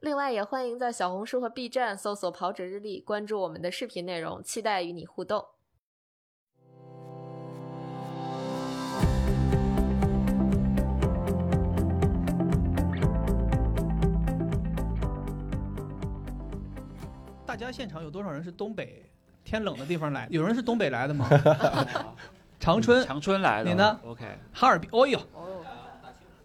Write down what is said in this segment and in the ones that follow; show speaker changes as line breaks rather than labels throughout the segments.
另外，也欢迎在小红书和 B 站搜索“跑者日历”，关注我们的视频内容，期待与你互动。
大家现场有多少人是东北天冷的地方来？有人是东北来的吗？长春、
长春来的，
你呢
？OK，
哈尔滨，哦呦，
哦，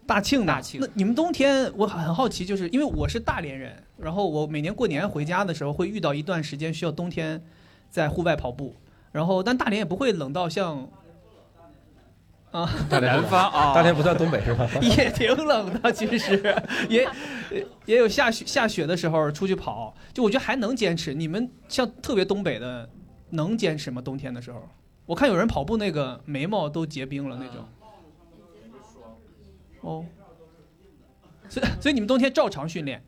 大庆。
大庆
那你们冬天，我很好奇，就是因为我是大连人，然后我每年过年回家的时候会遇到一段时间需要冬天在户外跑步，然后但大连也不会冷到像啊，
大连
南方啊，
大连不算东北是吧？
也挺冷的，其实 也也有下雪下雪的时候出去跑，就我觉得还能坚持。你们像特别东北的，能坚持吗？冬天的时候，我看有人跑步那个眉毛都结冰了那种。哦，所以所以你们冬天照常训练，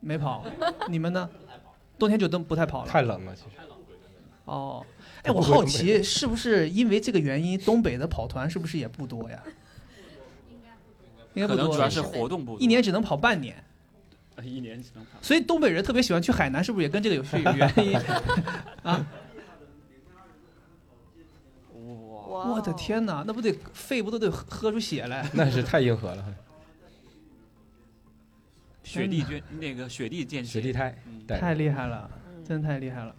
没跑，你们呢？冬天就都不太跑了。
太冷了，其实。
哦，哎，我好奇是不是因为这个原因，东北的跑团是不是也不多呀？应该不多，
可能主要是活动不多
一年只能跑半年，
呃一年只能跑。
所以东北人特别喜欢去海南，是不是也跟这个有是有原因 啊？
哇，
我的！天哪，那不得肺不都得喝喝出血来？
那是太硬核了，
雪地健那个雪地健行，
雪地胎
嗯
太厉害了，真的太厉害了！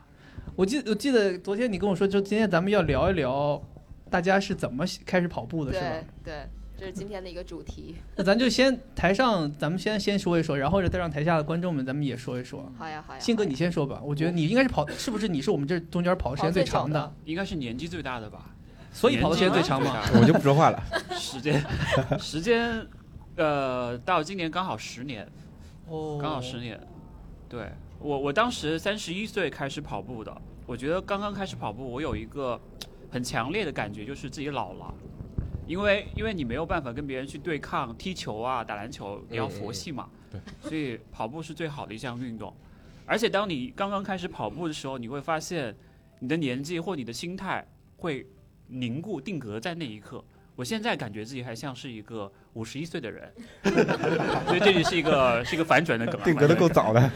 我记我记得昨天你跟我说，就今天咱们要聊一聊大家是怎么开始跑步的，是吧
对？对，这是今天的一个主题。
那咱就先台上，咱们先先说一说，然后再让台下的观众们咱们也说一说。
好呀，好呀。
信哥，你先说吧。我觉得你应该是跑，是不是你是我们这中间跑的时间最长的，
应该是年纪最大的吧？
所以跑的时间最长嘛？
嘛？
我就不说话了。
时间 时间，呃，到今年刚好十年，
哦
刚好十年。对我，我当时三十一岁开始跑步的。我觉得刚刚开始跑步，我有一个很强烈的感觉，就是自己老了。因为因为你没有办法跟别人去对抗踢球啊、打篮球，你要佛系嘛。
对。
所以跑步是最好的一项运动。而且当你刚刚开始跑步的时候，你会发现你的年纪或你的心态会凝固定格在那一刻。我现在感觉自己还像是一个五十一岁的人，所以这里是一个是一个反转的梗啊。
定格的够早的。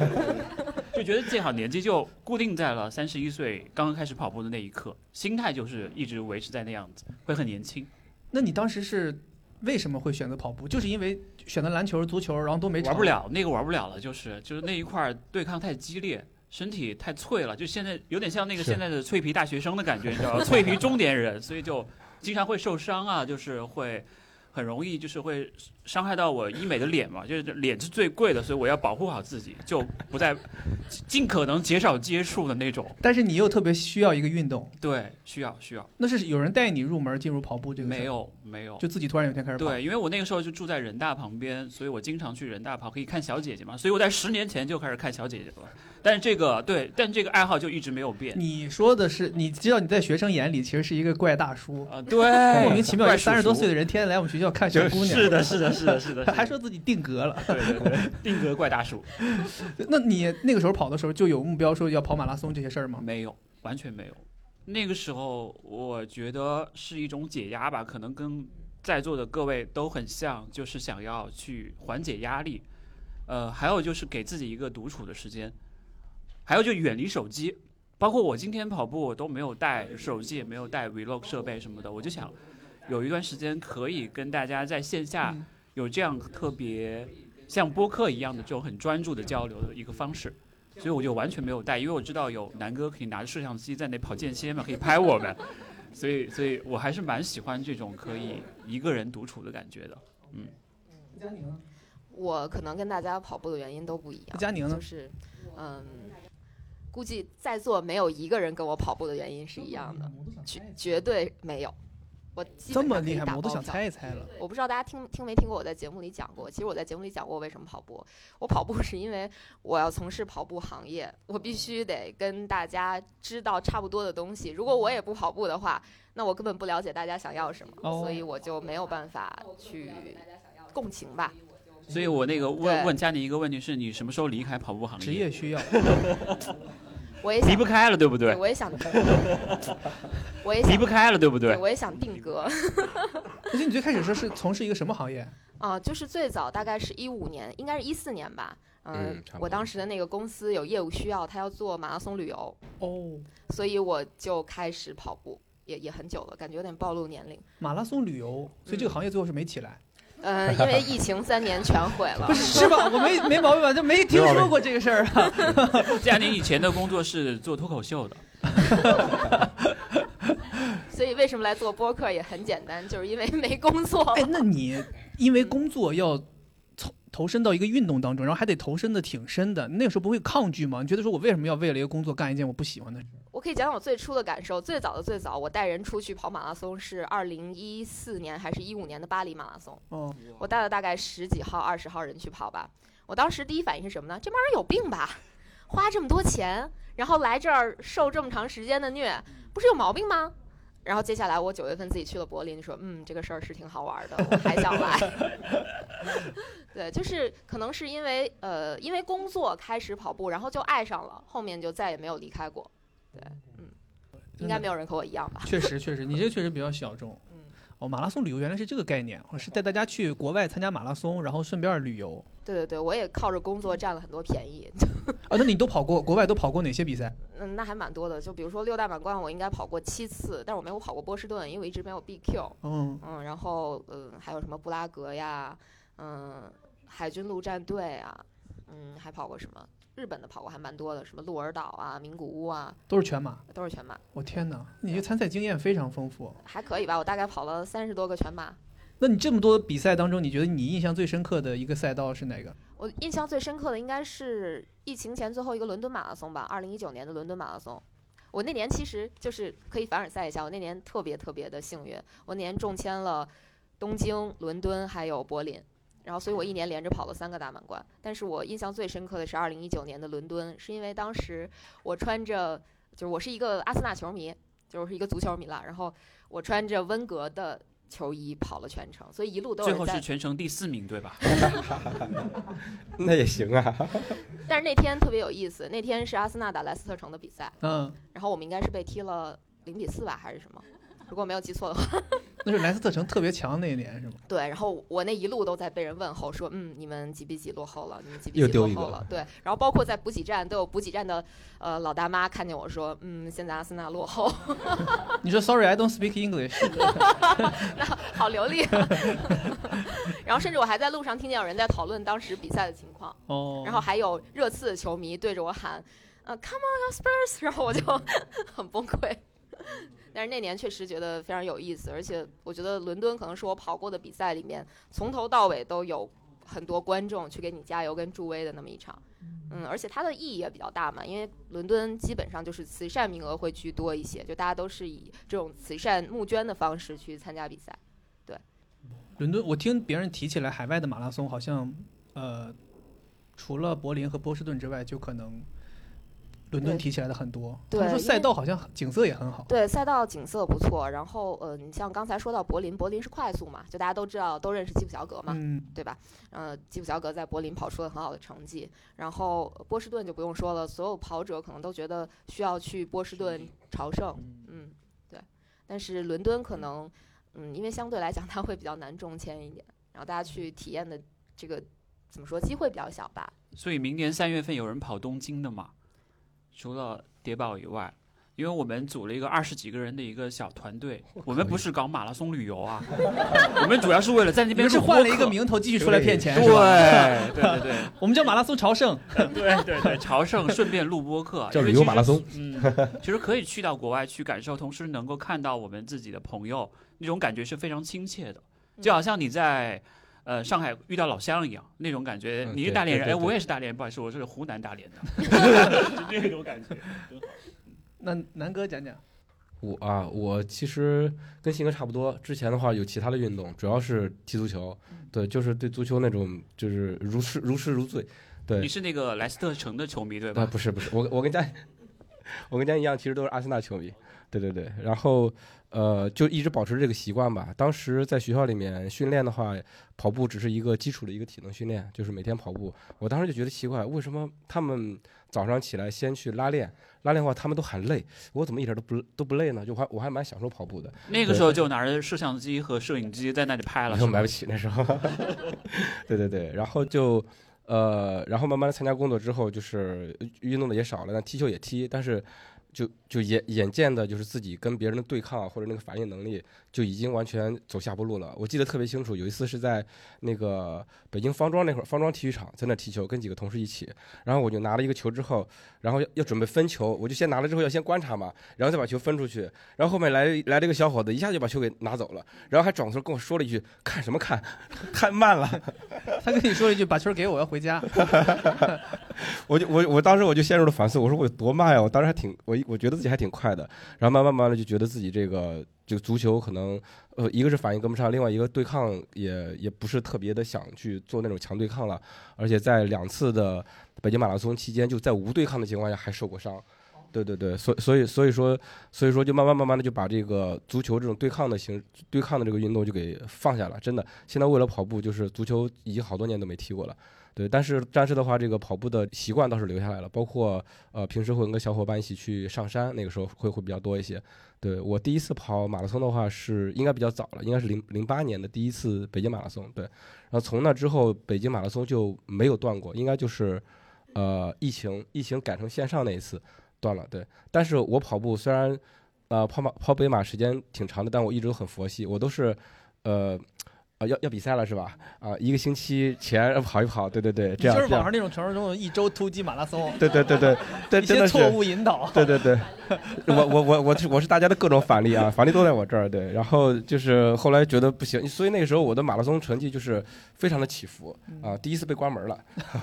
就觉得自己好年纪就固定在了三十一岁刚刚开始跑步的那一刻，心态就是一直维持在那样子，会很年轻。
那你当时是为什么会选择跑步？就是因为选择篮球、足球，然后都没
玩不。了那个玩不了了，就是就是那一块儿对抗太激烈，身体太脆了，就现在有点像那个现在的脆皮大学生的感觉，你知道吗？脆皮中年人，所以就经常会受伤啊，就是会很容易就是会伤害到我医美的脸嘛，就是脸是最贵的，所以我要保护好自己，就不再尽可能减少接触的那种。
但是你又特别需要一个运动，
对，需要需要，
那是有人带你入门进入跑步这个
没，有没有。
就自己突然有一天开始跑。
对，因为我那个时候就住在人大旁边，所以我经常去人大跑，可以看小姐姐嘛。所以我在十年前就开始看小姐姐了。但是这个对，但这个爱好就一直没有变。
你说的是，你知道你在学生眼里其实是一个怪大叔，
啊，对，
莫名其妙三十多岁的人天天来我们学校看小姑娘，
是的，是的，是的，是的，
还说自己定格了。
对对对，定格怪大叔，
那你那个时候跑的时候就有目标说要跑马拉松这些事儿吗？
没有，完全没有。那个时候我觉得是一种解压吧，可能跟在座的各位都很像，就是想要去缓解压力。呃，还有就是给自己一个独处的时间，还有就远离手机。包括我今天跑步，我都没有带手机，也没有带 vlog 设备什么的。我就想有一段时间可以跟大家在线下
嗯
有这样特别像播客一样的这种很专注的交流的一个方式。所以我就完全没有带，因为我知道有南哥可以拿着摄像机在那跑间歇嘛，可以拍我们，所以所以我还是蛮喜欢这种可以一个人独处的感觉的。嗯，
佳宁呢？
我可能跟大家跑步的原因都不一样。
佳宁呢
就？是，嗯，估计在座没有一个人跟我跑步的原因是一样的，绝绝对没有。我
这么厉害吗？我都想猜一猜了。
我不知道大家听听没听过我在节目里讲过。其实我在节目里讲过我为什么跑步。我跑步是因为我要从事跑步行业，我必须得跟大家知道差不多的东西。如果我也不跑步的话，那我根本不了解大家想要什么，
哦
所以我就没有办法去共情吧。
所以我那个问问佳宁一个问题是你什么时候离开跑步行业？
职业需要，
我也想
离不开了，对不对？
对我也想，我也想
离不开了，对不对？
我也想定格
而且你最开始说是从事一个什么行业？
啊、就是最早大概是一五年，应该是一四年吧。嗯我当时的那个公司有业务需要，他要做马拉松旅游，
哦，
所以我就开始跑步，也也很久了，感觉有点暴露年龄。
马拉松旅游，所以这个行业最后是没起来，
嗯、因为疫情三年全毁了
不。是是吧？我没没毛病吧？就没听说过这个事儿啊。
佳宁以前的工作是做脱口秀的，
所以为什么来做播客也很简单，就是因为没工作。
哎，那你因为工作要投投身到一个运动当中，然后还得投身的挺深的，那个时候不会抗拒吗？你觉得说我为什么要为了一个工作干一件我不喜欢的事？
我可以讲讲我最初的感受。最早的最早，我带人出去跑马拉松是二零一四年还是一五年的巴黎马拉松。
哦，
我带了大概十几号、二十号人去跑吧。我当时第一反应是什么呢？这帮人有病吧？花这么多钱，然后来这儿受这么长时间的虐，不是有毛病吗？然后接下来我九月份自己去了柏林，说嗯，这个事儿是挺好玩的，我还想来。对，就是可能是因为呃，因为工作开始跑步，然后就爱上了，后面就再也没有离开过。对，嗯，应该没有人和我一样吧？
确实确实，你这个确实比较小众。
嗯，
哦，马拉松旅游原来是这个概念，是带大家去国外参加马拉松，然后顺便旅游。
对对对，我也靠着工作占了很多便宜。
啊，那你都跑过国外都跑过哪些比赛？
嗯，那还蛮多的。就比如说六大满贯，我应该跑过七次，但是我没有跑过波士顿，因为我一直没有 BQ。
嗯，
嗯，然后嗯，还有什么布拉格呀，嗯，海军陆战队啊，嗯，还跑过什么？日本的跑过还蛮多的，什么鹿儿岛啊、名古屋啊，
都是全马。
都是全马，
我天哪，你这参赛经验非常丰富。
还可以吧？我大概跑了三十多个全马。
那你这么多比赛当中，你觉得你印象最深刻的一个赛道是哪个？
我印象最深刻的应该是疫情前最后一个伦敦马拉松吧，二零一九年的伦敦马拉松。我那年其实就是可以凡尔赛一下，我那年特别特别的幸运，我那年中签了东京、伦敦还有柏林，然后所以我一年连着跑了三个大满贯。但是我印象最深刻的是二零一九年的伦敦，是因为当时我穿着，就是我是一个阿森纳球迷，就是我是一个足球迷了，然后我穿着温格的球衣跑了全程，所以一路都有
最后是全程第四名，对吧？
那也行啊。
但是那天特别有意思，那天是阿森纳打莱斯特城的比赛，
嗯，
然后我们应该是被踢了零比四吧，还是什么？如果没有记错的话，
那是莱斯特城特别强那一年是吗？
对。然后我那一路都在被人问候，说，嗯，你们几比几落后了？你们几比几落后了？对。然后包括在补给站都有补给站的呃老大妈看见我说，嗯，现在阿森纳落后，
你说 Sorry, I don't speak English。
那好流利、啊。然后甚至我还在路上听见有人在讨论当时比赛的情况，
哦，
然后还有热刺的球迷对着我喊，呃，Come on, your Spurs！然后我就很崩溃。但是那年确实觉得非常有意思，而且我觉得伦敦可能是我跑过的比赛里面从头到尾都有很多观众去给你加油跟助威的那么一场。嗯，而且它的意义也比较大嘛，因为伦敦基本上就是慈善名额会居多一些，就大家都是以这种慈善募捐的方式去参加比赛。
对伦敦，我听别人提起来海外的马拉松，好像呃，除了柏林和波士顿之外，就可能伦敦提起来的很多。
对
他们说赛道好像景色也很好。
对，赛道景色不错，然后呃，你像刚才说到柏林，柏林是快速嘛，就大家都知道都认识基普乔格嘛，
嗯，
对吧？呃，基普乔格在柏林跑出了很好的成绩，然后呃波士顿就不用说了，所有跑者可能都觉得需要去波士顿朝圣，嗯，对。但是伦敦可能，嗯，因为相对来讲它会比较难中签一点，然后大家去体验的这个怎么说机会比较小吧？
所以明年三月份有人跑东京的嘛？除了谍宝以外，因为我们组了一个二十几个人的一个小团队，我们不是搞马拉松旅游啊，我们主要是为了在那边是
换了一个名头继续出来骗钱
对？对对对
我们叫马拉松朝圣。
对对对，朝圣顺便录播客，
叫旅游马拉松。
嗯，其实可以去到国外去感受，同时能够看到我们自己的朋友，那种感觉是非常亲切的，就好像你在。呃，上海遇到老乡一样，那种感觉。
嗯
你是大连人，哎，我也是大连人，不好意思，我是湖南大连的，就那种感觉。
那南哥讲讲，
我啊，我其实跟性格差不多。之前的话有其他的运动，主要是踢足球，对，就是对足球那种就是如痴如痴如醉。对
你，是那个莱斯特城的球迷对吧
啊，
吧？
不是不是，我我跟佳，我跟佳 一样，其实都是阿森纳球迷。对对对，然后呃，就一直保持这个习惯吧。当时在学校里面训练的话，跑步只是一个基础的一个体能训练，就是每天跑步。我当时就觉得奇怪，为什么他们早上起来先去拉练，拉练的话他们都喊累，我怎么一点都不都不累呢？就我还我还蛮享受跑步的。
那个时候就拿着摄像机和摄影机在那里拍了，
买不？起那时候。对对对，然后就呃，然后慢慢的参加工作之后，就是运动的也少了，但踢球也踢，但是就就眼眼见的就是自己跟别人的对抗或者那个反应能力就已经完全走下坡路了。我记得特别清楚，有一次是在那个北京方庄那会儿，方庄体育场在那踢球，跟几个同事一起，然后我就拿了一个球之后，然后要要准备分球，我就先拿了之后要先观察嘛，然后再把球分出去，然后后面来来了一个小伙子，一下就把球给拿走了，然后还转过头跟我说了一句：“看什么看，太慢了。”
他跟你说了一句：“把球给我，我要回家。
我就我我当时我就陷入了反思，我说我有多慢呀？我当时还挺我我觉得自己还挺快的，然后慢慢慢慢的就觉得自己这个这个足球可能呃一个是反应跟不上，另外一个对抗也也不是特别的想去做那种强对抗了，而且在两次的北京马拉松期间，就在无对抗的情况下还受过伤。对对对，所所以所以说所以说就慢慢慢慢的就把这个足球这种对抗的形对抗的这个运动就给放下了，真的。现在为了跑步，就是足球已经好多年都没踢过了。对，但是但是的话，这个跑步的习惯倒是留下来了，包括呃平时会跟小伙伴一起去上山，那个时候会会比较多一些。对我第一次跑马拉松的话是应该比较早了，应该是零零八年的第一次北京马拉松。对，然后从那之后北京马拉松就没有断过，应该就是呃疫情疫情改成线上那一次断了。对，但是我跑步虽然呃跑马跑北马时间挺长的，但我一直都很佛系，我都是呃。啊，要要比赛了是吧？啊，一个星期前跑一跑，对对对，”这样
就是网上那种传说中的一周突击马拉松，
对对对对，对
一些错误引导。
对对对，我我我我是我是大家的各种反例啊，反例都在我这儿。对，然后就是后来觉得不行，所以那个时候我的马拉松成绩就是非常的起伏啊。第一次被关门了，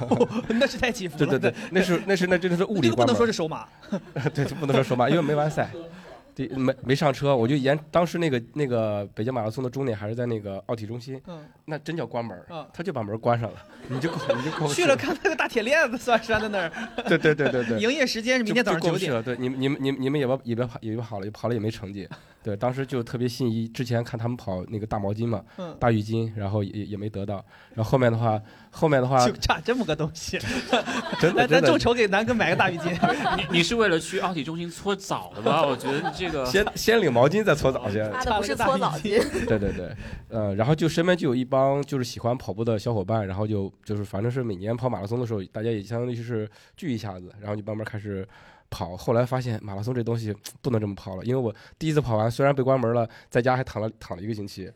那是太起伏了。
对对对，那是那是那真的是物理关门，
说是首马，
对，就不能说说嘛，因为没完赛。第没没上车，我就沿当时那个那个北京马拉松的终点还是在那个奥体中心，
嗯
那真叫关门儿，
嗯，
他就把门关上了，你就过你就过不
去了看那个大铁链子算拴在那儿，
对对对对对，
营业时间是明天早上九点。
就就过不去了。对，你们你们你们你们也别也别跑也别跑了，跑了也没成绩。对，当时就特别心仪，之前看他们跑那个大毛巾嘛，
嗯，
大浴巾，然后也也也没得到。然后后面的话，后面的话
就，差这么个东西。
真的真的
咱咱众筹给南哥买个大浴巾。
你你是为了去奥体中心搓澡的吧？我觉得你这个
先先领毛巾再搓澡去。
擦的不是搓澡巾，
对对对，呃，然后就身边就有一帮就是喜欢跑步的小伙伴，然后就就是反正是每年跑马拉松的时候，大家也相当于是聚一下子，然后就慢慢开始跑。后来发现马拉松这东西不能这么跑了，因为我第一次跑完虽然被关门了，在家还躺了躺了一个星期。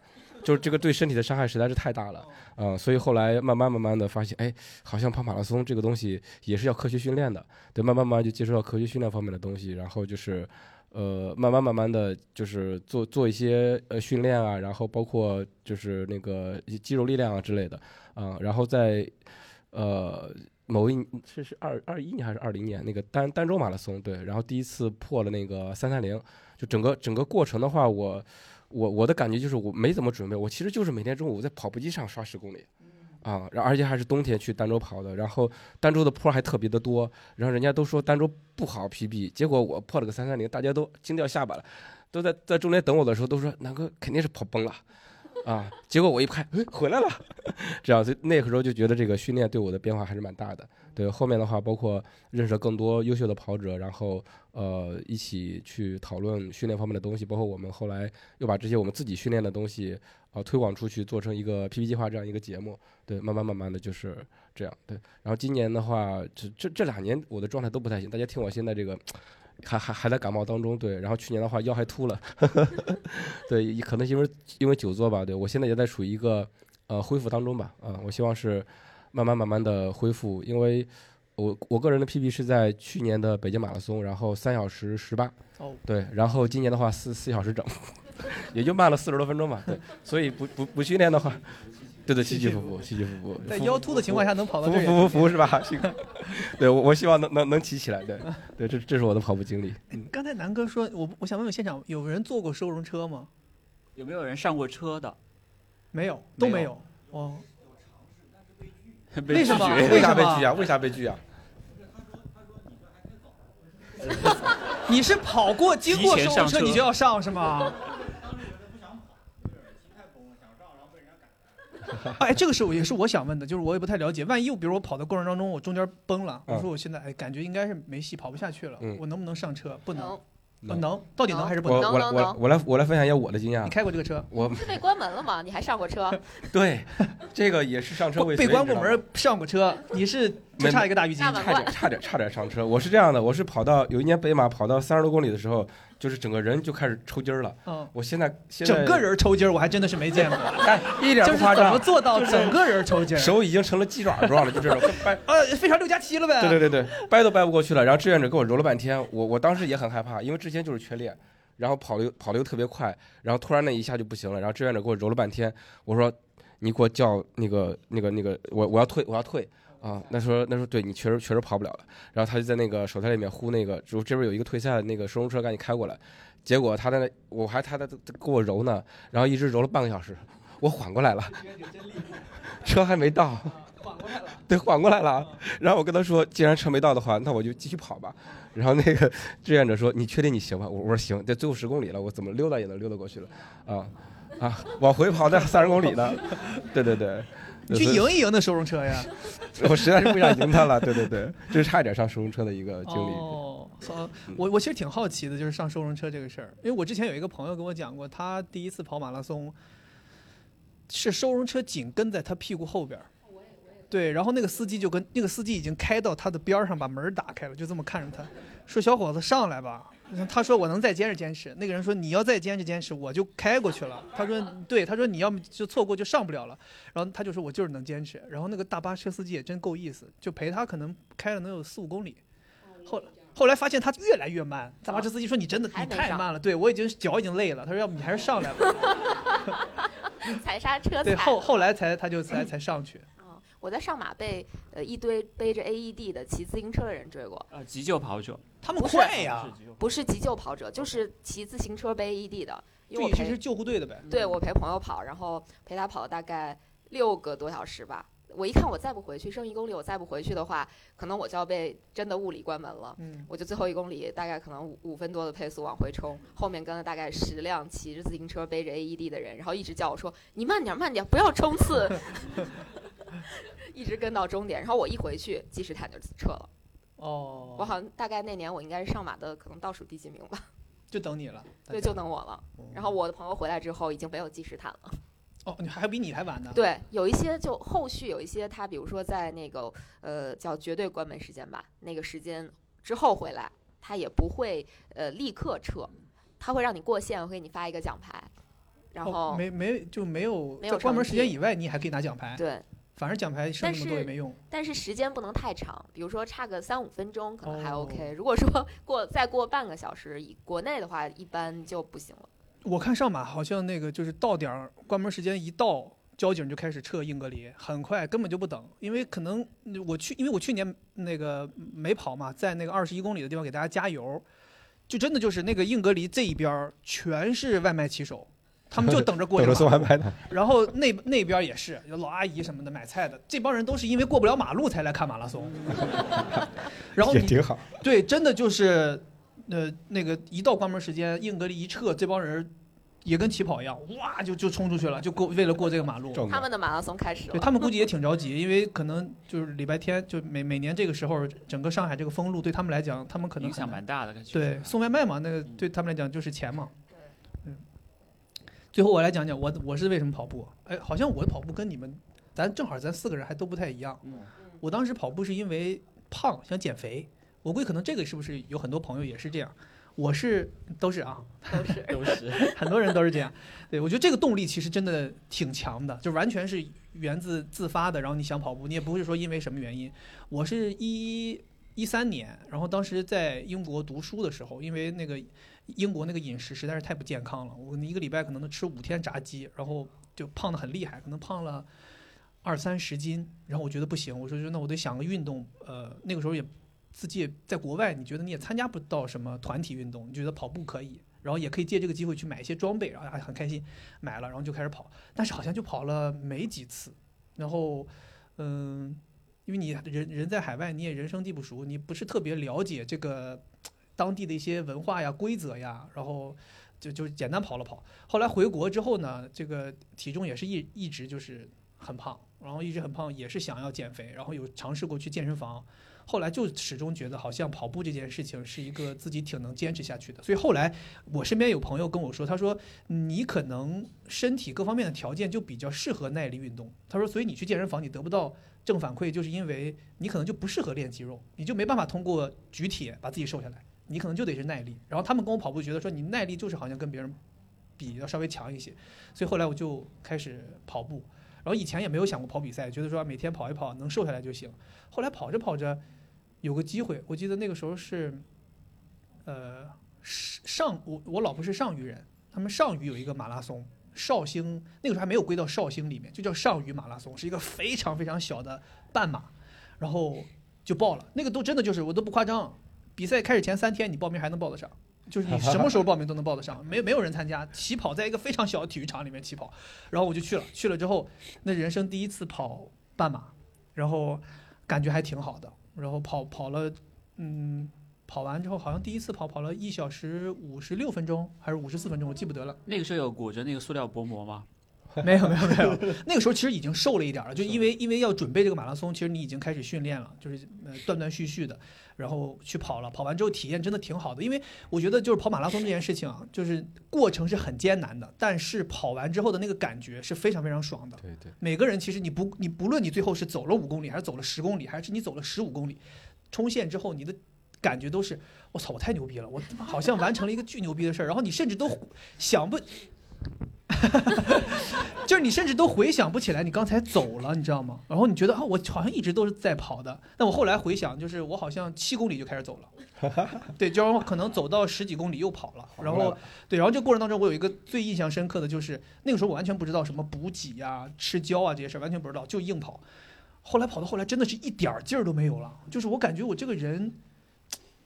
就是这个对身体的伤害实在是太大了，嗯、所以后来慢慢慢慢的发现，哎，好像跑马拉松这个东西也是要科学训练的，对，慢慢慢慢就接触到科学训练方面的东西，然后就是，呃，慢慢慢慢的就是做做一些呃训练啊，然后包括就是那个肌肉力量啊之类的，啊、然后在呃某一是是二二一年还是二零年那个单单州马拉松，对，然后第一次破了那个三三零，就整个整个过程的话，我我我的感觉就是我没怎么准备，我其实就是每天中午在跑步机上刷十公里。啊，然后而且还是冬天去儋州跑的，然后儋州的坡还特别的多，然后人家都说儋州不好 PB，结果我破了个三三零，大家都惊掉下巴了，都在在中间等我的时候都说南哥肯定是跑崩了，啊，结果我一拍，哎，回来了，这样，所以那个时候就觉得这个训练对我的变化还是蛮大的。对，后面的话包括认识了更多优秀的跑者，然后呃一起去讨论训练方面的东西，包括我们后来又把这些我们自己训练的东西呃推广出去，做成一个 PP 计划这样一个节目。对，慢慢慢慢的就是这样。对，然后今年的话，这这这两年我的状态都不太行，大家听我现在这个。还还还在感冒当中，对，然后去年的话腰还秃了，对，可能因为因为久坐吧，对我现在也在处于一个呃恢复当中吧，啊、我希望是慢慢慢慢的恢复，因为我我个人的 PB 是在去年的北京马拉松，然后三小时十八，
哦，
对，然后今年的话四四小时整，也就慢了四十多分钟吧，对，所以不不不训练的话，对对，起起伏伏，起起伏伏。
在腰突的情况下能跑到
服
这儿，
服服服是吧？幸对我我希望能能能骑起来，对对，这这是我的跑步经历。
刚才南哥说，我我想问问现场有人坐过收容车吗？
有没有人上过车的？
没有，都没
没
有。哦，
被
为什么
拒
为什么
啥被拒啊？为啥被拒啊？
你是跑过经过收容车你就要上是吗？哎，这个是我也是我想问的，就是我也不太了解，万一我比如我跑的过程当中我中间崩了，我
嗯
说我现在哎感觉应该是没戏，跑不下去了，
嗯
我能不能上车？不能，
能
呃能，到底能
能
还是不能？
我我来我来我来我来分享一下我的经验
你
啊。
开过这个车？
我
是被关门了吗？你还上过车？
对这个也是上车未
被关过门，上过车，你是就差一个大浴巾
差点差点差点上车。我是这样的，我是跑到有一年北马跑到三十多公里的时候，就是整个人就开始抽筋儿了。
嗯，
我现在现在
整个人抽筋儿，我还真的是没见过。
哎一点
就是怎么
不夸张，
做到整个人抽筋？
手已经成了鸡爪状了，就这种 掰。
呃，非常六加七了呗。
对对对对，掰都掰不过去了。然后志愿者给我揉了半天，我我当时也很害怕，因为之前就是缺练，然后跑的又跑的又特别快，然后突然那一下就不行了。然后志愿者给我揉了半天，我说你给我叫那个那个那个，我我要退我要退啊。那说那说对你确实确实跑不了了。然后他就在那个手台里面呼那个，就这边有一个退赛的那个收容车，赶紧开过来。结果他在那我还他在给我揉呢，然后一直揉了半个小时，我缓过来了，车还没到。对，缓过来了。然后我跟他说，既然车没到的话，那我就继续跑吧。然后那个 志愿者说：“你确定你行吗？”我我说：“行。”这最后十公里了，我怎么溜达也能溜达过去了，啊啊！往回跑那三十公里呢。对对对，
你去赢一赢那收容车呀。
我实在是不想赢他了。对对对，就是差一点上收容车的一个经历。
哦，呃我我其实挺好奇的，就是上收容车这个事儿，因为我之前有一个朋友跟我讲过，他第一次跑马拉松，是收容车紧跟在他屁股后边儿。对，然后那个司机就跟那个司机已经开到他的边儿上，把门打开了，就这么看着他，说：“小伙子上来吧。”他说：“我能再坚持坚持。”那个人说：“你要再坚持坚持，我就开过去了。”他说：“对，他说你要么就错过就上不了了。”然后他就说：“我就是能坚持。”然后那个大巴车司机也真够意思，就陪他可能开了能有四五公里。后后来发现他越来越慢，大巴车司机说：“你真的你太慢了，对我已经脚已经累了。”他说：“要不你还是上来吧。
踩刹车”
对，后后来才他就才才上去。
嗯，我在上马被呃一堆背着 AED 的骑自行车的人追过，
呃，急救跑者，
他们快呀，
不是急救跑者，就是骑自行车背 AED 的。因为我陪
这其实是救护队的呗。
对我陪朋友跑，然后陪他跑了大概六个多小时吧。我一看我再不回去，剩一公里我再不回去的话，可能我就要被真的物理关门了。
嗯，
我就最后一公里大概可能五五分多的配速往回冲，后面跟了大概十辆骑着自行车背着 AED 的人，然后一直叫我说你慢点慢点，不要冲刺 一直跟到终点。然后我一回去，计时毯就撤了。
哦，
我好像大概那年我应该是上马的可能倒数第几名吧，
就等你了。
对，就等我了。然后我的朋友回来之后已经没有计时毯了。
哦，你还比你还晚呢。
对，有一些就后续有一些他，比如说在那个呃叫绝对关门时间吧，那个时间之后回来，他也不会呃立刻撤，他会让你过线，会给你发一个奖牌，然
哦
后、
没没就没有
没有
关门时间以外，你还可以拿奖牌。
对，
反正奖牌剩那么多也没用。
但是时间不能太长，比如说差个三五分钟可能还
哦
OK，、如果说过再过半个小时，以国内的话一般就不行了。
我看上马好像那个就是到点儿关门时间一到，交警就开始撤硬隔离，很快根本就不等，因为可能我去，因为我去年那个没跑嘛，在那个二十一公里的地方给大家加油，就真的就是那个硬隔离这一边儿全是外卖骑手。他们就等着过
等 着
这个马路，
送外卖呢。
然后那那边也是有老阿姨什么的买菜的，这帮人都是因为过不了马路才来看马拉松。然后你
也挺好。
对，真的就是，呃，那个一到关门时间，硬隔离一撤，这帮人也跟起跑一样，哇，就就冲出去了，就过为了过这个马路。
他们的马拉松开始了，
对他们估计也挺着急，因为可能就是礼拜天，就每每年这个时候，整个上海这个封路对他们来讲，他们可能
影响蛮大的。
对，送外卖嘛，那个对他们来讲就是钱嘛。嗯。最后我来讲讲我我是为什么跑步。哎，好像我的跑步跟你们，咱正好咱四个人还都不太一样。
嗯
我当时跑步是因为胖，想减肥。我估计可能这个是不是有很多朋友也是这样。我是都是啊，
都是
都是
很多人都是这样。对我觉得这个动力其实真的挺强的，就完全是源自自发的。然后你想跑步，你也不会说因为什么原因。我是一一三年，然后当时在英国读书的时候，因为那个英国那个饮食实在是太不健康了，我一个礼拜可能能吃五天炸鸡，然后就胖的很厉害，可能胖了二三十斤，然后我觉得不行，我说那我得想个运动，呃，那个时候也自己也在国外，你觉得你也参加不到什么团体运动，你觉得跑步可以，然后也可以借这个机会去买一些装备，然后还很开心，买了，然后就开始跑，但是好像就跑了没几次，然后嗯。因为你人人在海外，你也人生地不熟，你不是特别了解这个当地的一些文化呀、规则呀，然后就就简单跑了跑。后来回国之后呢，这个体重也是一一直就是很胖，然后一直很胖，也是想要减肥，然后有尝试过去健身房，后来就始终觉得好像跑步这件事情是一个自己挺能坚持下去的。所以后来我身边有朋友跟我说，他说你可能身体各方面的条件就比较适合耐力运动，他说所以你去健身房你得不到。正反馈就是因为你可能就不适合练肌肉，你就没办法通过举铁把自己瘦下来，你可能就得是耐力。然后他们跟我跑步，觉得说你耐力就是好像跟别人比要稍微强一些，所以后来我就开始跑步。然后以前也没有想过跑比赛，觉得说每天跑一跑能瘦下来就行。后来跑着跑着有个机会，我记得那个时候是，呃，上我我老婆是上虞人，他们上虞有一个马拉松。绍兴那个时候还没有归到绍兴里面，就叫上虞马拉松，是一个非常非常小的半马，然后就报了。那个都真的就是我都不夸张，比赛开始前三天你报名还能报得上，就是你 什么时候报名都能报得上，没没有人参加。起跑在一个非常小的体育场里面起跑，然后我就去了，去了之后那人生第一次跑半马，然后感觉还挺好的，然后跑跑了，嗯。跑完之后，好像第一次跑跑了一小时五十六分钟，还是五十四分钟，我记不得了。
那个时候有裹着那个塑料薄膜吗？
没有，没有，没有。那个时候其实已经瘦了一点了，就因为因为要准备这个马拉松，其实你已经开始训练了，就是呃断断续续的，然后去跑了。跑完之后体验真的挺好的，因为我觉得就是跑马拉松这件事情啊，就是过程是很艰难的，但是跑完之后的那个感觉是非常非常爽的。
对对。
每个人其实你不你不论你最后是走了五公里，还是走了十公里，还是你走了十五公里，冲线之后你的。感觉都是，我操，我太牛逼了，我好像完成了一个巨牛逼的事儿。然后你甚至都想不，就是你甚至都回想不起来你刚才走了，你知道吗？然后你觉得啊，我好像一直都是在跑的。但我后来回想，就是我好像七公里就开始走了，对，就可能走到十几公里又跑了。然后对，然后这过程当中，我有一个最印象深刻的就是那个时候我完全不知道什么补给呀、吃胶啊这些事儿，完全不知道，就硬跑。后来跑到后来，真的是一点劲儿都没有了，就是我感觉我这个人。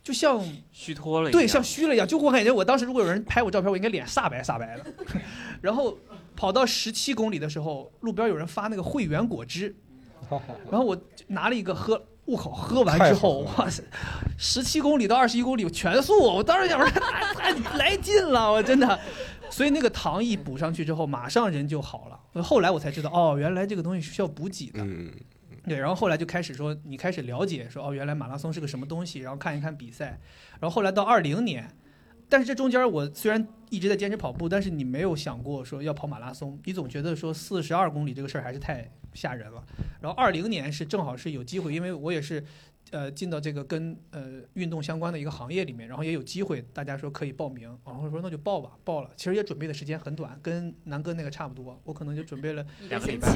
就像
虚脱了，
对，像虚了一样。就我感觉，我当时如果有人拍我照片，我应该脸煞白煞白的。然后跑到十七公里的时候，路边有人发那个汇源果汁，然后我拿了一个喝，我靠，喝完之后，哇塞，十七公里到二十一公里全速，我当时想说太来劲了，我真的。所以那个糖一补上去之后，马上人就好了。后来我才知道，哦，原来这个东西是需要补给的。对，然后后来就开始说，你开始了解说，哦，原来马拉松是个什么东西，然后看一看比赛，然后后来到二零年，但是这中间我虽然一直在坚持跑步，但是你没有想过说要跑马拉松，你总觉得说四十二公里这个事儿还是太吓人了。然后二零年是正好是有机会，因为我也是。呃，进到这个跟呃运动相关的一个行业里面，然后也有机会，大家说可以报名，然后说那就报吧，报了。其实也准备的时间很短，跟南哥那个差不多，我可能就准备了
两
个礼
拜，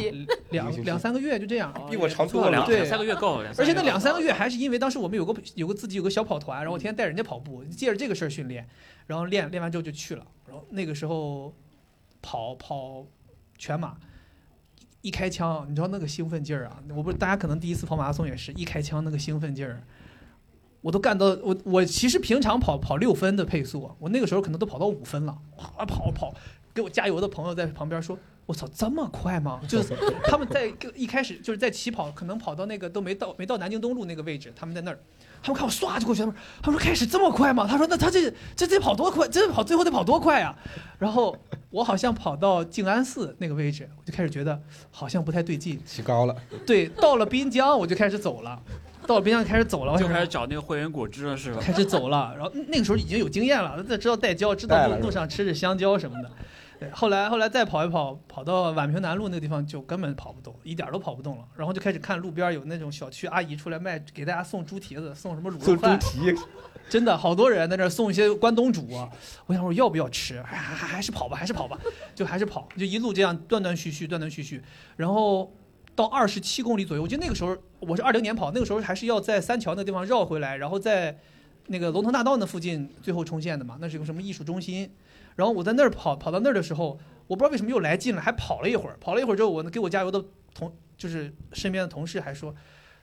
两两三个月就这样，
比我长多了。
两，
三个月够了。
而且那两三个月还是因为当时我们有个有个自己有个小跑团，然后我天天带人家跑步，借着这个事儿训练，然后练练完之后就去了，然后那个时候跑跑全马。一开枪，你知道那个兴奋劲儿啊！我不是，大家可能第一次跑马拉松也是一开枪那个兴奋劲儿，我都干到我我其实平常跑跑六分的配速，我那个时候可能都跑到五分了，哗跑跑，给我加油的朋友在旁边说：“我操，这么快吗？”就是他们在一开始就是在起跑，可能跑到那个都没到没到南京东路那个位置，他们在那儿。他们看我唰就过去，他们他说开始这么快吗？他说那他这这得跑多快？这跑最后得跑多快呀？然后我好像跑到静安寺那个位置，我就开始觉得好像不太对劲，
起高了。
对，到了滨江我就开始走了，到了滨江开始走了，
就开始找那个汇源果汁了，是吧？
开始走了，然后那个时候已经有经验了，知道带胶，知道路上吃着香蕉什么的。对，后来后来再跑一跑，跑到宛平南路那个地方就根本跑不动，一点都跑不动了。然后就开始看路边有那种小区阿姨出来卖，给大家送猪蹄子，送什么卤肉饭。真的好多人在那送一些关东煮。我想说要不要吃？还还还是跑吧，还是跑吧，就还是跑，就一路这样断断续续，断断续续。然后到二十七公里左右，我记得那个时候我是二零年跑，那个时候还是要在三桥那地方绕回来，然后在那个龙腾大道那附近最后冲线的嘛，那是个什么艺术中心。然后我在那儿跑，跑到那儿的时候，我不知道为什么又来劲了，还跑了一会儿。跑了一会儿之后，我给我加油的同就是身边的同事还说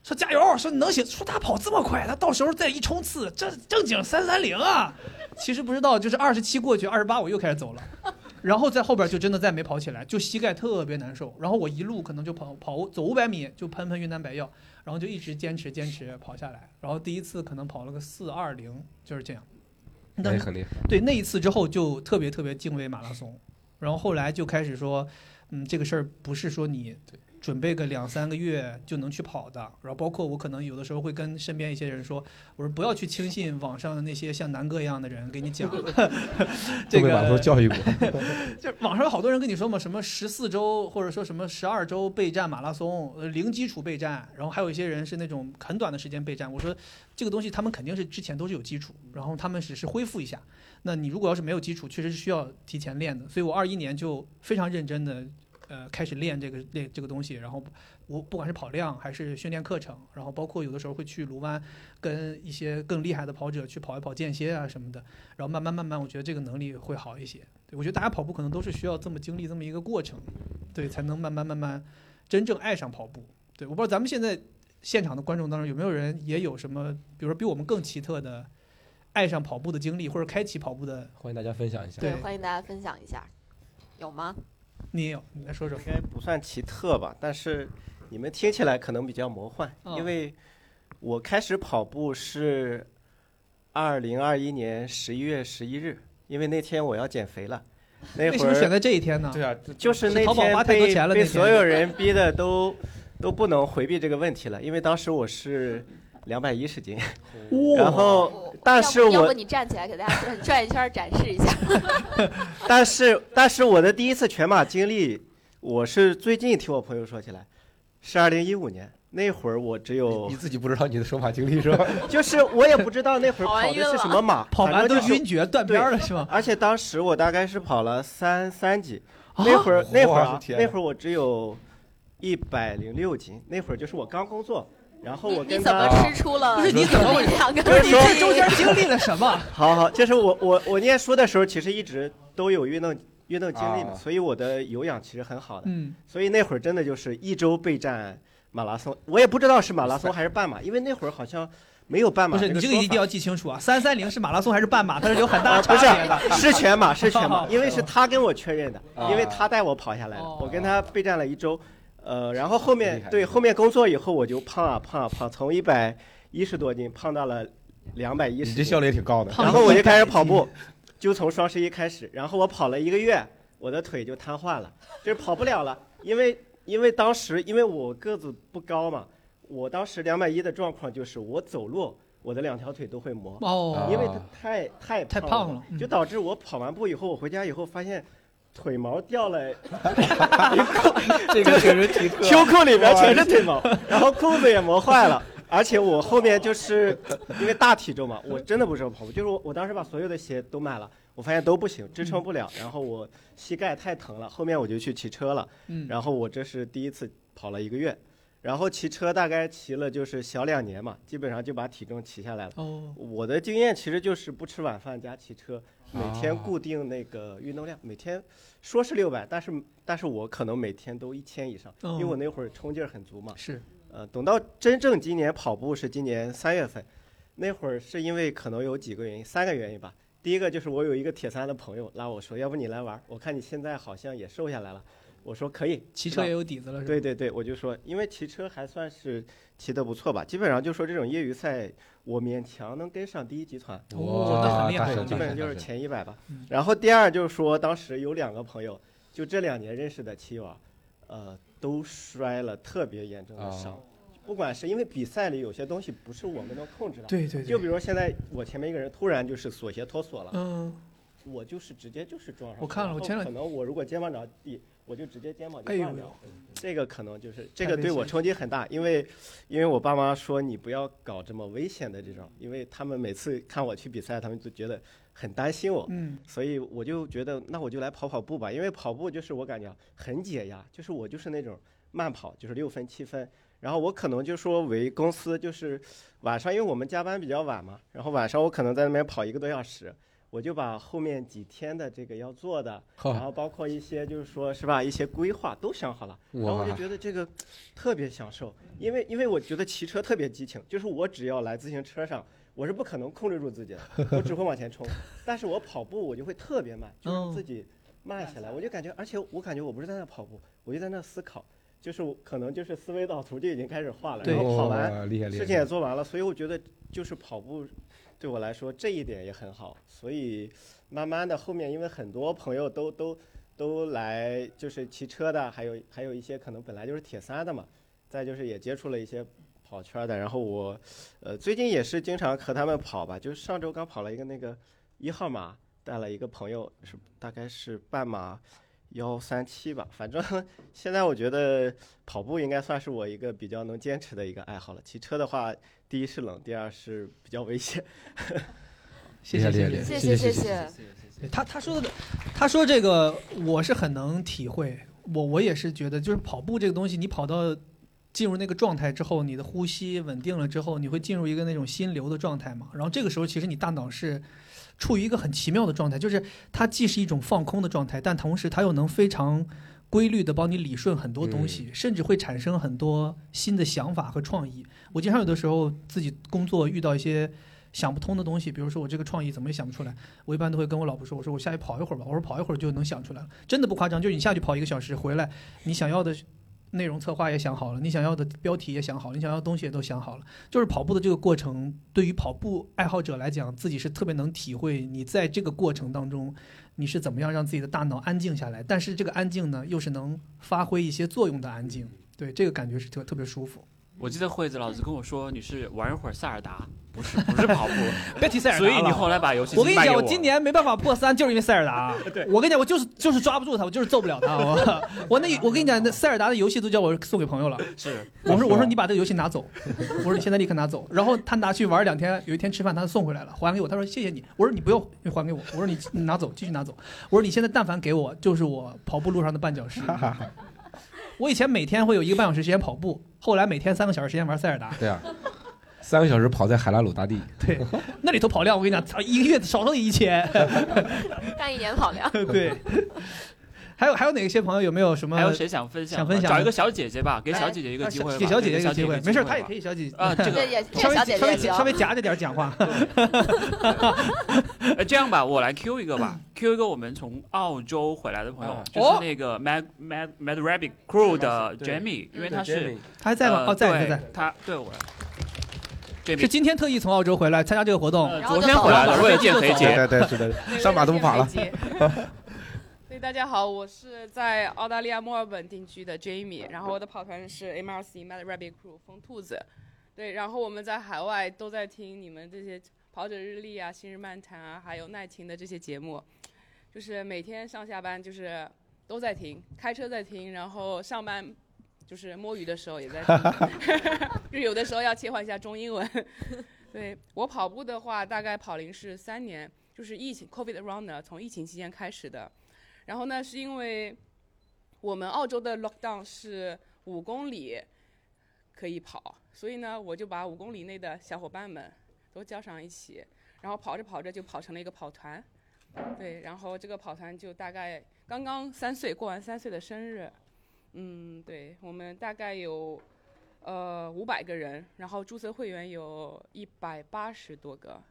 说加油，说你能行，说他跑这么快，他到时候再一冲刺，这正经三三零啊。其实不知道，就是二十七过去，二十八我又开始走了。然后在后边就真的再没跑起来，就膝盖特别难受。然后我一路可能就跑跑走五百米就喷喷云南白药，然后就一直坚持坚持跑下来。然后第一次可能跑了个四二零，就是这样。
那也很厉害。
对那一次之后就特别特别敬畏马拉松，然后后来就开始说，嗯，这个事儿不是说你准备个两三个月就能去跑的。然后包括我可能有的时候会跟身边一些人说，我说不要去轻信网上的那些像南哥一样的人给你讲，这
个被马拉松教育过，
就网上有好多人跟你说嘛，什么十四周或者说什么十二周备战马拉松，呃，零基础备战，然后还有一些人是那种很短的时间备战。我说这个东西他们肯定是之前都是有基础，然后他们只是恢复一下。那你如果要是没有基础，确实是需要提前练的。所以我二一年就非常认真的，呃，开始练这个练这个东西。然后我不管是跑量还是训练课程，然后包括有的时候会去卢湾跟一些更厉害的跑者去跑一跑间歇啊什么的。然后慢慢慢慢，我觉得这个能力会好一些。对我觉得大家跑步可能都是需要这么经历这么一个过程，对，才能慢慢慢慢真正爱上跑步。对，我不知道咱们现在现场的观众当中有没有人也有什么，比如说比我们更奇特的爱上跑步的经历，或者开启跑步的，
欢迎大家分享一下。
对
欢迎大家分享一下，有吗？
你也有，你来说说
应。该不算奇特吧，但是你们听起来可能比较魔幻，
嗯
因为我开始跑步是二零二一年十一月十一日，因为那天我要减肥了，那会儿
为什么选在这一天呢？
对啊，
就是那
是淘宝
天
花太多
被被所有人逼的都都不能回避这个问题了，因为当时我是两百一十斤，然后
我
但是我
不要不你站起来给大家转转一圈展示一下？
但是但是我的第一次全马经历，我是最近听我朋友说起来，是二零一五年那会儿我只有
你自己不知道你的手马经历是吧？
就是我也不知道那会儿
跑
的是什么马，
跑完都
反正就
晕厥断片儿了是吧？
而且当时我大概是跑了三三级，
啊
那会儿那会儿那会儿我只有一百零六斤，那会儿就是我刚工作，然后我
你怎
跟他
么吃出了
不是你怎么会
两个
不是你这中间经历了什么？
好好，就是我我我念书的时候，其实一直都有运动运动经历嘛，
啊
所以我的有氧其实很好的，
嗯，
所以那会儿真的就是一周备战马拉松，我也不知道是马拉松还是半马，因为那会儿好像没有半马
不是你这个一定要记清楚啊！三三零是马拉松还是半马？它是有很大
啊，
差
不是
别的。
是全马，是全马，因为是他跟我确认的，
啊
因为他带我跑下来的
哦，
我跟他备战了一周，呃，然后后面对后面工作以后我就胖啊胖啊胖，从一百一十多斤胖到了两百一十斤，
你这效率也挺高的。
然后我就开始跑步，就从双十一开始，然后我跑了一个月，我的腿就瘫痪了，就是跑不了了，因为因为当时因为我个子不高嘛，我当时两百一的状况就是我走路我的两条腿都会磨。
哦，
因为
啊
它太太
太
胖
胖了嗯
就导致我跑完步以后，我回家以后发现腿毛掉了，
这个确实挺特
秋裤里面全是腿毛，然后裤子也磨坏了。而且我后面就是因为大体重嘛，我真的不适合跑步，就是我我当时把所有的鞋都买了，我发现都不行，支撑不了，然后我膝盖太疼了，后面我就去骑车了。
嗯，
然后我这是第一次跑了一个月，然后骑车大概骑了就是小两年嘛，基本上就把体重骑下来了。
哦，
我的经验其实就是不吃晚饭加骑车，每天
哦
固定那个运动量，每天说是六百，但是但是我可能每天都一千以上，因为我那会儿冲劲儿很足嘛。
是
呃，等到真正今年跑步是今年三月份，那会儿是因为可能有几个原因，三个原因吧。第一个就是我有一个铁三的朋友拉我说，要不你来玩儿？我看你现在好像也瘦下来了，我说可以。
骑车也有底子了，是吧？
对对对，我就说，因为骑车还算是骑得不错吧，基本上就说这种业余赛，我勉强能跟上第一集团，
哇那很厉害
基本上就是前一百吧
嗯。
然后第二就是说，当时有两个朋友，就这两年认识的骑友啊，呃，都摔了特别严重的伤。
哦
不管是因为比赛里有些东西不是我们能控制的，
对对对，
就比如现在我前面一个人突然就是锁鞋脱锁了，
嗯，
我就是直接就是撞上。
我看了我前两
可能我如果肩膀着地，我就直接肩膀就断掉了。这个可能就是这个对我冲击很大，因为因为我爸妈说你不要搞这么危险的这种，因为他们每次看我去比赛，他们就觉得很担心我，
嗯，
所以我就觉得那我就来跑跑步吧，因为跑步就是我感觉很解压，就是我就是那种慢跑，就是六分七分，然后我可能就说为公司就是晚上，因为我们加班比较晚嘛，然后晚上我可能在那边跑一个多小时。我就把后面几天的这个要做的，然，后包括一些就是说是吧，一些规划都想好了。然后我就，觉得这个特别享受，因为因为我觉得骑车特别激情，就是我只要来自行车上，我是不可能控制住自己的，我只会往前冲。但是我跑步我就会特别慢，就让自己慢下来，我就感觉，而且我感觉我不是在那跑步，我就在那思考，就是我可能就是思维导图就已经开始画了，然后跑完事情也做完了，所以我觉得就是跑步对我来说这一点也很好，所以慢慢的后面因为很多朋友都都都来就是骑车的，还有还有一些可能本来就是铁三的嘛，再就是也接触了一些跑圈的，然后我呃最近也是经常和他们跑吧，就上周刚跑了一个那个一号马，带了一个朋友是大概是半马。幺三七吧，反正 现在我觉得跑步应该算是我一个比较能坚持的一个爱好了。骑车的话，第一是冷，第二是比较危险。
谢谢谢谢
谢谢谢
谢谢谢
谢。
对他他说的，他说这个我是很能体会，我我也是觉得，就是跑步这个东西，你跑到进入那个状态之后，你的呼吸稳定了之后，你会进入一个那种心流的状态嘛。然后这个时候，其实你大脑是处于一个很奇妙的状态，就是它既是一种放空的状态，但同时它又能非常规律的帮你理顺很多东西，甚至会产生很多新的想法和创意。我经常有的时候自己工作遇到一些。想不通的东西，比如说我这个创意怎么也想不出来，我一般都会跟我老婆说，我说我下去跑一会儿吧，我说跑一会儿就能想出来了，真的不夸张，就是你下去跑一个小时回来，你想要的内容策划也想好了，你想要的标题也想好了，你想要的东西也都想好了，就是跑步的这个过程，对于跑步爱好者来讲，自己是特别能体会你在这个过程当中，你是怎么样让自己的大脑安静下来，但是这个安静呢，又是能发挥一些作用的安静，对这个感觉是特特别舒服。
我记得惠子老师跟我说你是玩一会儿塞尔达，不是不是跑步，
别提塞尔达
所以你后来把游戏
我跟你讲，我今年没办法破三，就是因为塞尔达。我跟你讲，我就是就是抓不住他，我就是揍不了他。我 我那我跟你讲，那塞尔达的游戏都叫我送给朋友了。
是
我说我说你把这个游戏拿走，我说你现在立刻拿走。然后他拿去玩两天，有一天吃饭他送回来了，还给我。他说谢谢你。我说你不用，你还给我。我说你你拿走，继续拿走。我说你现在但凡给我，就是我跑步路上的绊脚石。我以前每天会有一个半小时时间跑步，后来每天三个小时时间玩塞尔达。
对啊，三个小时跑在海拉鲁大地，
对，那里头跑量我跟你讲，操一个月少挣一千。
干一年跑量。
对。还有还有哪些朋友有没有什么？
还有谁想分享？
想分享
找一个小姐姐吧，给小姐姐一个机会，
给小姐姐一
个
个机会，没事，她也可以小姐姐
啊，这个
也
稍微稍微稍微夹着点讲话。
呃，这样吧，我来 Q 一个吧，Q 一个我们从澳洲回来的朋友
啊，
就是那个 Mad Mad Mad Rabbit Crew 的 Jamie，因为他是
他还在吗？
呃
哦，在在
对
在。
他对我
是今天特意从澳洲回来参加这个活动。
昨天回来的，为了见肥
对
姐，
对对是的，上马都不跑了。
对，大家好，我是在澳大利亚墨尔本定居的 Jamie，然后我的跑团是 MRC Mad Rabbit Crew 疯兔子。对，然后我们在海外都在听你们这些跑者日历啊、新日漫谈啊，还有耐听的这些节目，就是每天上下班就是都在听，开车在听，然后上班就是摸鱼的时候也在听，就有的时候要切换一下中英文。对我跑步的话，大概跑龄是三年，就是疫情 COVID Runner 从疫情期间开始的。然后呢，是因为我们澳洲的 lockdown 是五公里可以跑，所以呢，我就把五公里内的小伙伴们都叫上一起，然后跑着跑着就跑成了一个跑团。对，然后这个跑团就大概刚刚三岁，过完三岁的生日。嗯，对，我们大概有呃五百个人，然后注册会员有一百八十多个。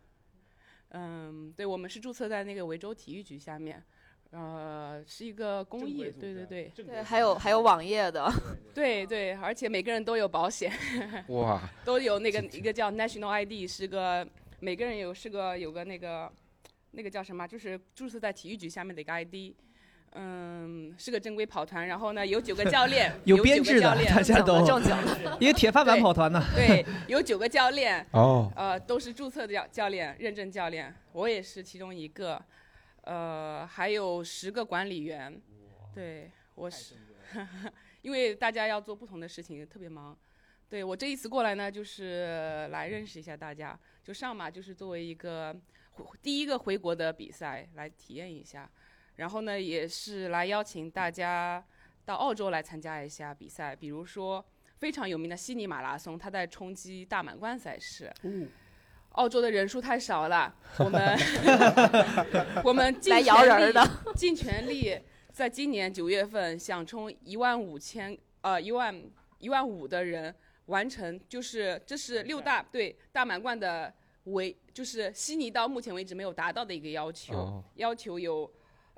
嗯，对，我们是注册在那个维州体育局下面。呃，是一个公益，对对对，
对，还有还有网页的，
对对，而且每个人都有保险，
哇，
都有那个一个叫 National ID，是个每个人有是个有个那个那个叫什么，就是注册在体育局下面的一个 ID，嗯，是个正规跑团，然后呢有九个教练
有编制的
教练
大家都
正经的。
一个铁饭碗跑团呢。
对，有九个教练，
哦，
呃，都是注册的教教练，认证教练，我也是其中一个，呃，还有十个管理员，对我是，因为大家要做不同的事情，特别忙。对我这一次过来呢，就是来认识一下大家，就上马就是作为一个回第一个回国的比赛来体验一下，然后呢，也是来邀请大家到澳洲来参加一下比赛，比如说非常有名的悉尼马拉松，它在冲击大满贯赛事。澳洲的人数太少了，我们 我们尽
来摇人儿
全
的
力尽全力，在今年九月份想冲一万五千呃一万一万五的人完成，就是这是六大对大满贯的为就是悉尼到目前为止没有达到的一个要求，
哦
要求有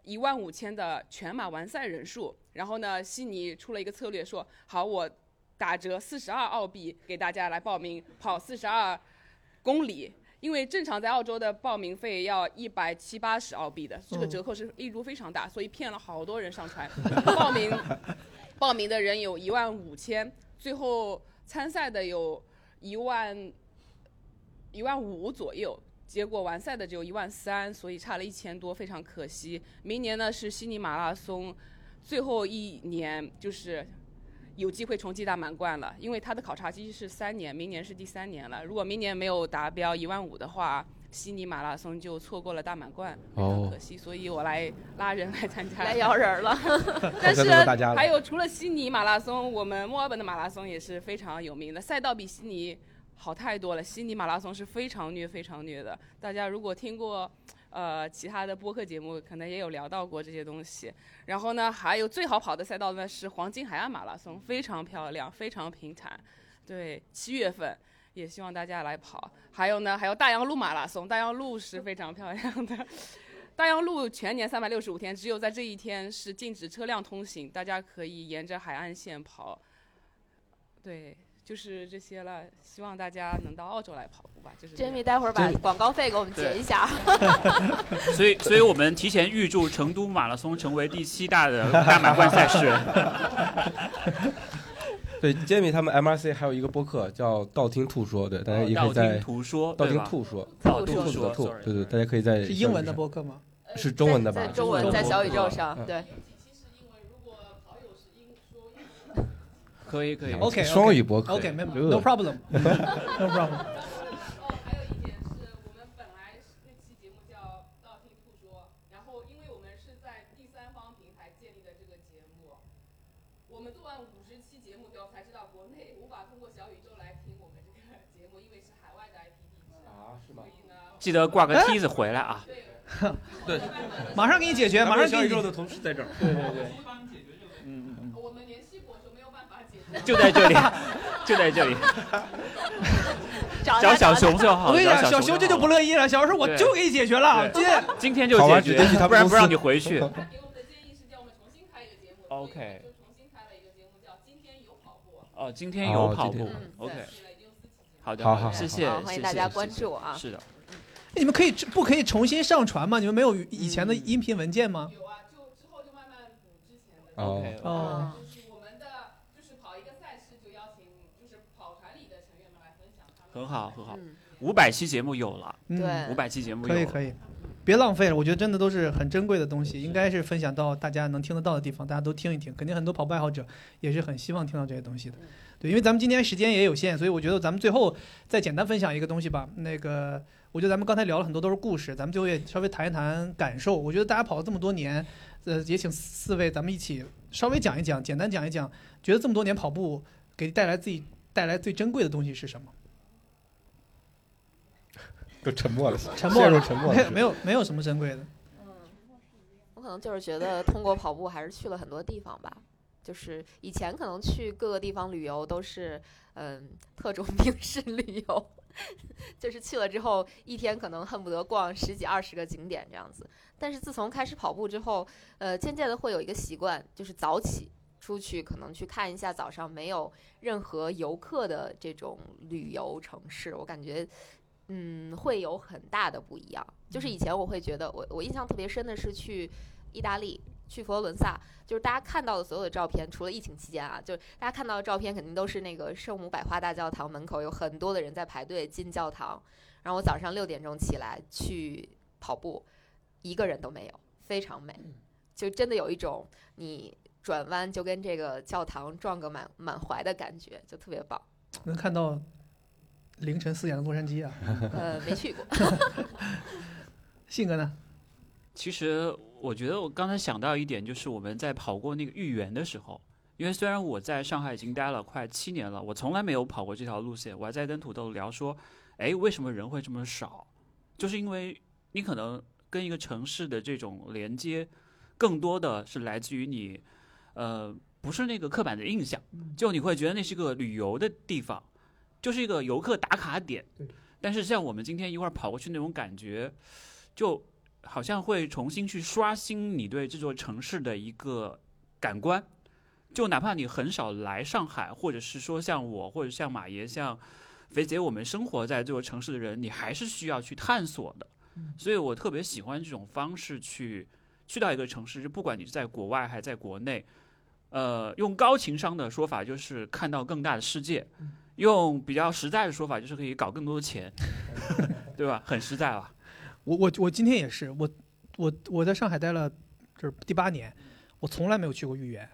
一万五千的全马完赛人数。然后呢，悉尼出了一个策略说，好我打折四十二澳币给大家来报名跑四十二公里。因为正常在澳洲的报名费要一百七八十澳币的，这个
嗯
折扣是力度非常大，所以骗了好多人上船。报名报名的人有一万五千，最后参赛的有一万一万五左右，结果完赛的只有一万三，所以差了一千多，非常可惜。明年呢是悉尼马拉松最后一年，就是有机会冲击大满贯了，因为它的考察期是三年，明年是第三年了。如果明年没有达标一万五的话，悉尼马拉松就错过了大满贯，非常
哦
可惜。所以我来拉人来参加，
来摇人儿了。
但是还有除了悉尼马拉松，我们墨尔本的马拉松也是非常有名的，赛道比悉尼好太多了。悉尼马拉松是非常虐、非常虐的。大家如果听过呃其他的播客节目，可能也有聊到过这些东西。然后呢，还有最好跑的赛道呢是黄金海岸马拉松，非常漂亮，非常平坦。对，七月份。也希望大家来跑，还有呢，还有大洋路马拉松，大洋路是非常漂亮的，大洋路全年三百六十五天，只有在这一天是禁止车辆通行，大家可以沿着海岸线跑。对，就是这些了。希望大家能到澳洲来跑步吧。就是这样
Jamie 待会儿把广告费给我们结一下。
所以，所以我们提前预祝成都马拉松成为第七大的大满贯赛事。
对，Jamie 他们 MRC 还有一个播客叫道听途说，对，大家也可以
在道
在
听途说，
道听？途说，
道
听
途
说
兔，对对，大家可以在
是英文的播客吗？
是中文的吧
在？中文，在小宇宙上，
嗯
对，
可以可以。
OK，
双语博客
OK，没，No problem，No problem。
哦，还有一点是我们本来那期节目叫《道听途说》，然后因为我们是在第三方平台建立的这个节目，我们做完五十期节目之后才知道国内无法通过小宇宙来听我们这个 节目，因为是海外的 IP 地址。
啊，是
记得挂个梯子回来啊！
对马上给你解决，马上给你。
的同事在这儿。
对对对，嗯嗯
我们联系过说没有办法解决。
嗯，就在这里，就在这里，
找
找小熊就好。
我跟你讲，小熊这就不乐意了。小熊说：“我就给你解决了，今天
今天就解
决他
不然不让你回去。
他给我们的建议是叫我们重新开一个节目。
OK
就重新开了一个节目叫《今天有跑步》。
哦，今天有跑步
哦
，OK，好的，
好好
谢谢，
欢迎大家关。注啊。
是的，
你们可以不可以重新上传吗？你们没有以前的音频文件吗？
有啊，就之后就慢慢补之前的。
哦
OK，
哦，
就是我们的，就是跑一个赛事，就邀请就是跑团里的成员们来分享他们。
很好很好。
嗯，
五百期节目有了，
嗯
对
五百期节目有了，
可以可以，别浪费了。我觉得真的都是很珍贵的东西，应该是分享到大家能听得到的地方，大家都听一听。肯定很多跑步爱好者也是很希望听到这些东西的。对，因为咱们今天时间也有限，所以我觉得咱们最后再简单分享一个东西吧。那个，我觉得咱们刚才聊了很多都是故事，咱们最后也稍微谈一谈感受。我觉得大家跑了这么多年，呃，也请四位咱们一起稍微讲一讲，简单讲一讲，觉得这么多年跑步给带来自己带来最珍贵的东西是什么？
都沉默了，
沉默了
陷入沉默了
没有没有没有什么珍贵的。
嗯我可能就是觉得通过跑步还是去了很多地方吧。就是以前可能去各个地方旅游都是嗯特种兵式旅游，就是去了之后一天可能恨不得逛十几二十个景点这样子。但是自从开始跑步之后，呃，渐渐的会有一个习惯，就是早起出去，可能去看一下早上没有任何游客的这种旅游城市，我感觉。嗯，会有很大的不一样。就是以前我会觉得，我我印象特别深的是去意大利，去佛罗伦萨，就是大家看到的所有的照片，除了疫情期间啊，就是大家看到的照片肯定都是那个圣母百花大教堂门口有很多的人在排队进教堂。然后我早上六点钟起来去跑步，一个人都没有，非常美，就真的有一种你转弯就跟这个教堂撞个满满怀的感觉，就特别棒。
能看到凌晨四点的洛杉矶啊。
呃，没去过，
信哥呢？
其实我觉得我刚才想到一点，就是我们在跑过那个豫园的时候，因为虽然我在上海已经待了快七年了，我从来没有跑过这条路线。我还在跟土豆聊说，哎，为什么人会这么少？就是因为你可能跟一个城市的这种连接，更多的是来自于你，呃，不是那个刻板的印象，就你会觉得那是个旅游的地方，就是一个游客打卡点。但是像我们今天一块儿跑过去那种感觉，就好像会重新去刷新你对这座城市的一个感官。就哪怕你很少来上海，或者是说像我，或者像马爷，像肥姐，我们生活在这座城市的人，你还是需要去探索的。所以我特别喜欢这种方式去去到一个城市，就不管你是在国外还是在国内，呃，用高情商的说法就是看到更大的世界，用比较实在的说法就是可以搞更多的钱，对吧？很实在了。
我我我今天也是，我我我在上海待了就是第八年，我从来没有去过豫园。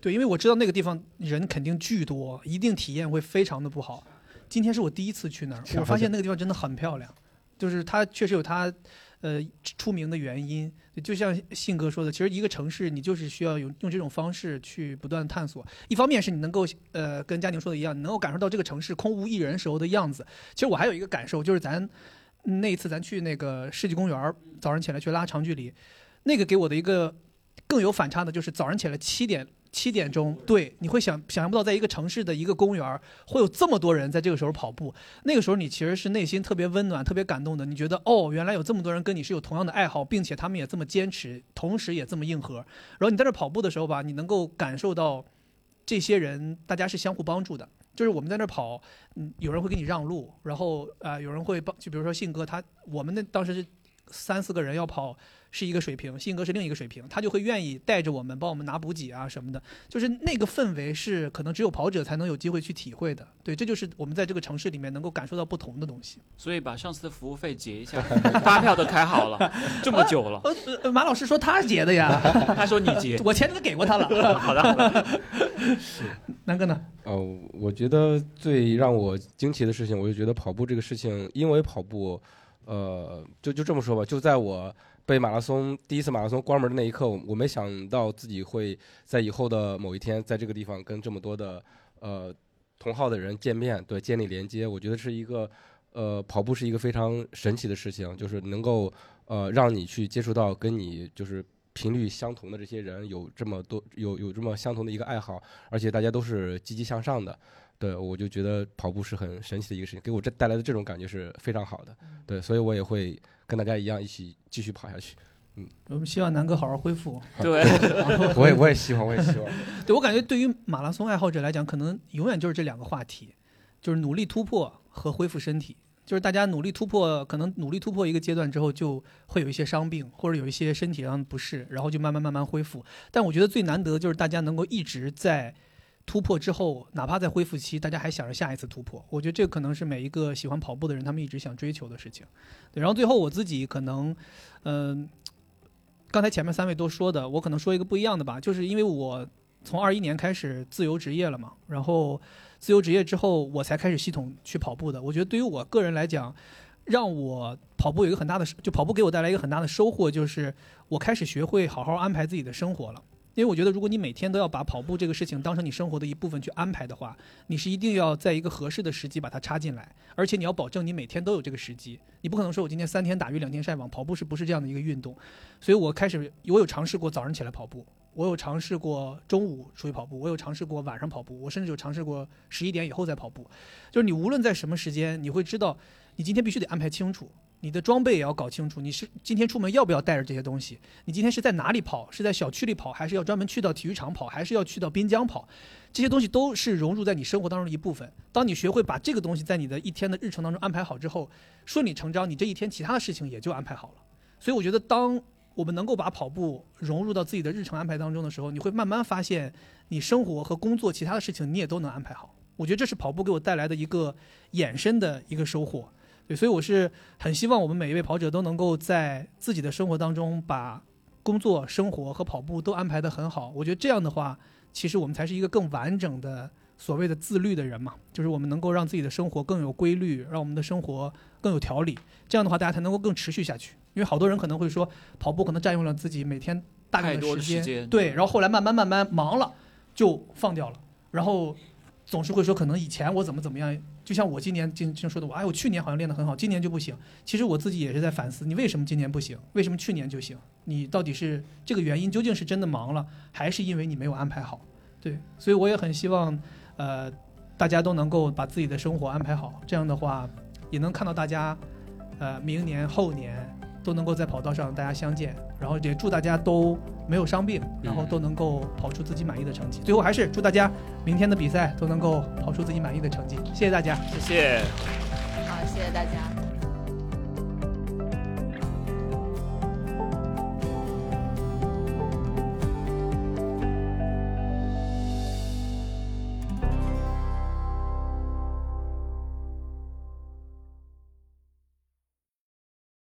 对，因为我知道那个地方人肯定巨多，一定体验会非常的不好。今天是我第一次去那儿，我发现那个地方真的很漂亮，就是它确实有它呃出名的原因。就像信哥说的，其实一个城市你就是需要用用这种方式去不断探索。一方面是你能够呃跟佳宁说的一样，你能够感受到这个城市空无一人时候的样子。其实我还有一个感受，就是咱那一次咱去那个世纪公园，早上起来去拉长距离，那个给我的一个更有反差的就是早上起来七点。七点钟，对，你会想想象不到，在一个城市的一个公园会有这么多人在这个时候跑步。那个时候，你其实是内心特别温暖、特别感动的。你觉得，哦，原来有这么多人跟你是有同样的爱好，并且他们也这么坚持，同时也这么硬核。然后你在这跑步的时候吧，你能够感受到这些人大家是相互帮助的。就是我们在那跑，嗯，有人会给你让路，然后啊，有人会帮，就比如说信哥他，我们那当时是三四个人要跑。是一个水平，信哥是另一个水平，他就会愿意带着我们，帮我们拿补给啊什么的，就是那个氛围是可能只有跑者才能有机会去体会的。对，这就是我们在这个城市里面能够感受到不同的东西。
所以把上次的服务费结一下，发票都开好了，这么久了。
呃，马老师说他结的呀，
他说你结，
我钱都给过他了。
好的，好的。
是南哥呢？
呃，我觉得最让我惊奇的事情，我就觉得跑步这个事情，因为跑步，呃，就就这么说吧，就在我。被马拉松第一次马拉松关门的那一刻，我没想到自己会在以后的某一天，在这个地方跟这么多的呃同号的人见面，对，建立连接。我觉得是一个呃跑步是一个非常神奇的事情，就是能够呃让你去接触到跟你就是频率相同的这些人，有这么多有有这么相同的一个爱好，而且大家都是积极向上的。对，我就觉得跑步是很神奇的一个事情，给我这带来的这种感觉是非常好的。对，所以我也会跟大家一样一起继续跑下去。嗯，
我们希望南哥好好恢复。
对，
我也我也希望，我也希望。
对我感觉，对于马拉松爱好者来讲，可能永远就是这两个话题，就是努力突破和恢复身体。就是大家努力突破，可能努力突破一个阶段之后，就会有一些伤病或者有一些身体上的不适，然后就慢慢慢慢恢复。但我觉得最难得的就是大家能够一直在。突破之后，哪怕在恢复期，大家还想着下一次突破。我觉得这可能是每一个喜欢跑步的人，他们一直想追求的事情。对，然后最后我自己可能，嗯，刚才前面三位都说的，我可能说一个不一样的吧，就是因为我从二一年开始自由职业了嘛，然后自由职业之后，我才开始系统去跑步的。我觉得对于我个人来讲，让我跑步有一个很大的，就跑步给我带来一个很大的收获，就是我开始学会好好安排自己的生活了。因为我觉得，如果你每天都要把跑步这个事情当成你生活的一部分去安排的话，你是一定要在一个合适的时机把它插进来，而且你要保证你每天都有这个时机。你不可能说我今天三天打鱼两天晒网，跑步是不是这样的一个运动？所以我开始，我有尝试过早上起来跑步，我有尝试过中午出去跑步，我有尝试过晚上跑步，我甚至有尝试过十一点以后再跑步。就是你无论在什么时间，你会知道，你今天必须得安排清楚。你的装备也要搞清楚，你是今天出门要不要带着这些东西？你今天是在哪里跑？是在小区里跑，还是要专门去到体育场跑，还是要去到滨江跑？这些东西都是融入在你生活当中的一部分。当你学会把这个东西在你的一天的日程当中安排好之后，顺理成章，你这一天其他的事情也就安排好了。所以我觉得，当我们能够把跑步融入到自己的日程安排当中的时候，你会慢慢发现，你生活和工作其他的事情你也都能安排好。我觉得这是跑步给我带来的一个衍生的一个收获。对，所以我是很希望我们每一位跑者都能够在自己的生活当中把工作、生活和跑步都安排得很好。我觉得这样的话，其实我们才是一个更完整的所谓的自律的人嘛。就是我们能够让自己的生活更有规律，让我们的生活更有条理。这样的话，大家才能够更持续下去。因为好多人可能会说，跑步可能占用了自己每天大量的时间，对，然后后来慢慢慢慢忙了就放掉了，然后总是会说，可能以前我怎么怎么样，就像我今年经经说的，我哎，我去年好像练得很好，今年就不行。其实我自己也是在反思，你为什么今年不行？为什么去年就行？你到底是这个原因究竟是真的忙了，还是因为你没有安排好？对，所以我也很希望，呃，大家都能够把自己的生活安排好，这样的话，也能看到大家，呃，明年后年都能够在跑道上大家相见，然后也祝大家都没有伤病，然后都能够跑出自己满意的成绩。最后还是祝大家明天的比赛都能够跑出自己满意的成绩。谢谢大家。
谢谢。
好，谢谢大家。